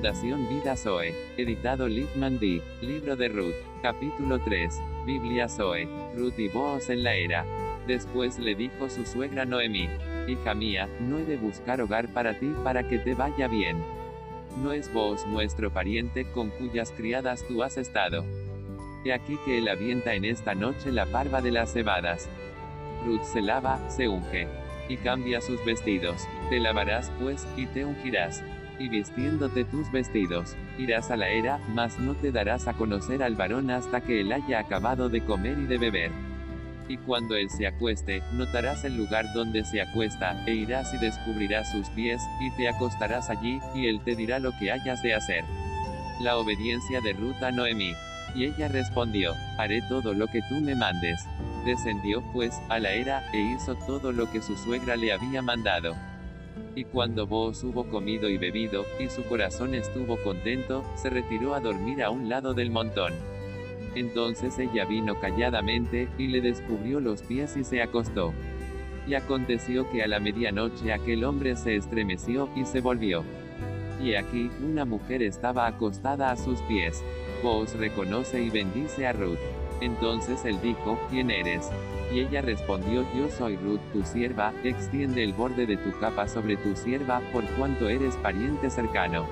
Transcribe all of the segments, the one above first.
Fundación Vida Zoe. Editado Littman D. Libro de Ruth. Capítulo 3. Biblia Zoe. Ruth y Boaz en la era. Después le dijo su suegra Noemí. Hija mía, no he de buscar hogar para ti para que te vaya bien. No es vos nuestro pariente con cuyas criadas tú has estado. He aquí que él avienta en esta noche la parva de las cebadas. Ruth se lava, se unge. Y cambia sus vestidos. Te lavarás, pues, y te ungirás y vistiéndote tus vestidos, irás a la era, mas no te darás a conocer al varón hasta que él haya acabado de comer y de beber. Y cuando él se acueste, notarás el lugar donde se acuesta, e irás y descubrirás sus pies, y te acostarás allí, y él te dirá lo que hayas de hacer. La obediencia de Ruth a Noemí. Y ella respondió, haré todo lo que tú me mandes. Descendió, pues, a la era, e hizo todo lo que su suegra le había mandado. Y cuando vos hubo comido y bebido, y su corazón estuvo contento, se retiró a dormir a un lado del montón. Entonces ella vino calladamente, y le descubrió los pies y se acostó. Y aconteció que a la medianoche aquel hombre se estremeció, y se volvió. Y aquí, una mujer estaba acostada a sus pies. Vos reconoce y bendice a Ruth. Entonces él dijo, ¿quién eres? Y ella respondió, Yo soy Ruth, tu sierva, extiende el borde de tu capa sobre tu sierva, por cuanto eres pariente cercano.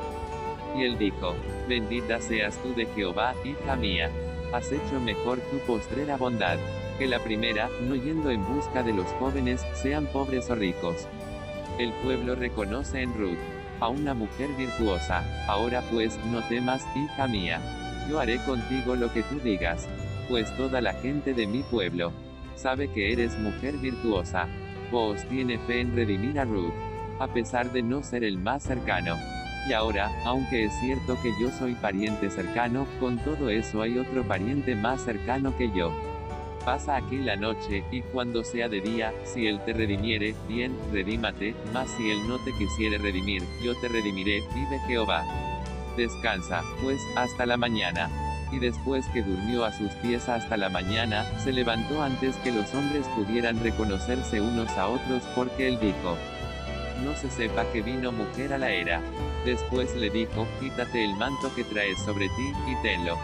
Y él dijo, Bendita seas tú de Jehová, hija mía. Has hecho mejor tu postrera bondad, que la primera, no yendo en busca de los jóvenes, sean pobres o ricos. El pueblo reconoce en Ruth a una mujer virtuosa. Ahora pues, no temas, hija mía. Yo haré contigo lo que tú digas pues toda la gente de mi pueblo sabe que eres mujer virtuosa. Vos tiene fe en redimir a Ruth, a pesar de no ser el más cercano. Y ahora, aunque es cierto que yo soy pariente cercano, con todo eso hay otro pariente más cercano que yo. Pasa aquí la noche, y cuando sea de día, si él te redimiere, bien, redímate, mas si él no te quisiere redimir, yo te redimiré, vive Jehová. Descansa, pues, hasta la mañana y después que durmió a sus pies hasta la mañana, se levantó antes que los hombres pudieran reconocerse unos a otros porque él dijo, no se sepa que vino mujer a la era. Después le dijo, quítate el manto que traes sobre ti, y tenlo.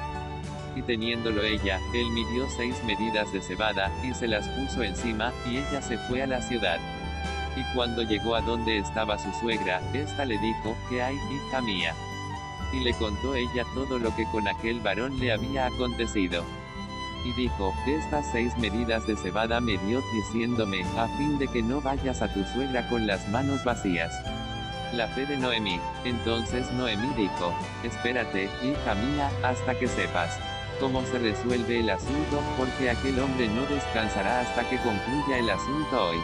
Y teniéndolo ella, él midió seis medidas de cebada, y se las puso encima, y ella se fue a la ciudad. Y cuando llegó a donde estaba su suegra, ésta le dijo, ¿qué hay, hija mía? Y le contó ella todo lo que con aquel varón le había acontecido. Y dijo, estas seis medidas de cebada me dio diciéndome, a fin de que no vayas a tu suegra con las manos vacías. La fe de Noemí. Entonces Noemí dijo, espérate, hija mía, hasta que sepas cómo se resuelve el asunto, porque aquel hombre no descansará hasta que concluya el asunto hoy.